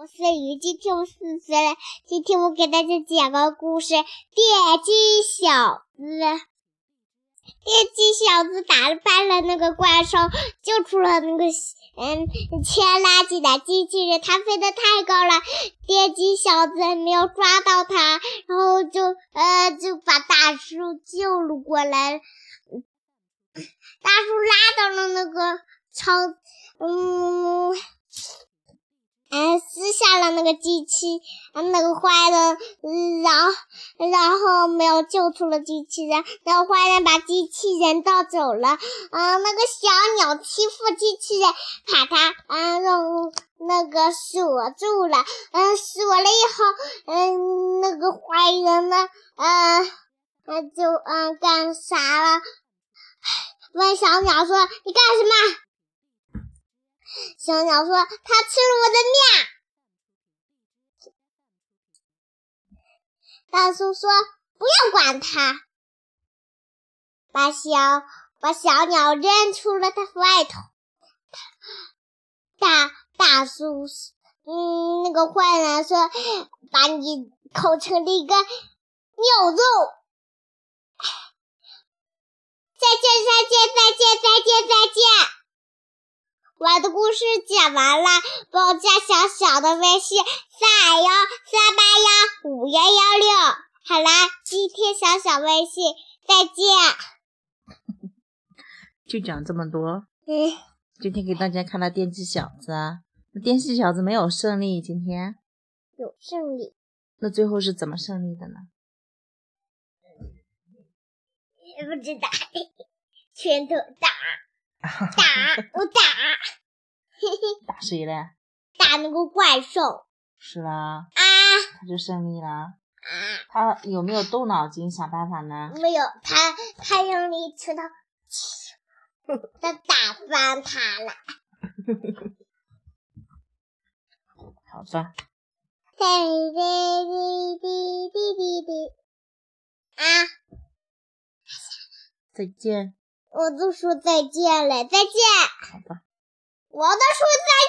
我是鱼，今天我四岁了。今天我给大家讲个故事：电击小子。电击小子打败了那个怪兽，救出了那个嗯牵垃圾的机器人。他飞得太高了，电击小子没有抓到他，然后就呃就把大叔救了过来。大叔拉到了那个超嗯。嗯，撕下了那个机器，嗯那个坏人，然后然后没有救出了机器人，那个坏人把机器人盗走了。嗯，那个小鸟欺负机器人，把它嗯用那个锁住了。嗯，锁了以后，嗯，那个坏人呢，嗯，他就嗯干啥了？问小鸟说：“你干什么？”小鸟说：“他吃了我的面。”大树说：“不要管他，把小把小鸟扔出了它外头。”大大树，嗯，那个坏人说：“把你烤成了一个牛肉。”再见，再见，再，我的故事讲完了，帮我加小小的微信三二幺三八幺五幺幺六。好啦，今天小小微信再见。就讲这么多。嗯。今天给大家看了电击小子，那电击小子没有胜利，今天有胜利。那最后是怎么胜利的呢？不知道，拳头打。打我打，嘿嘿，打谁嘞？打那个怪兽。是啦。啊！他就胜利了。啊！他有没有动脑筋想办法呢？没有，他他用力拳头，他打翻他了。好吧。滴滴滴滴滴滴。啊！再见。我都说再见了，再见。好吧，我的数字在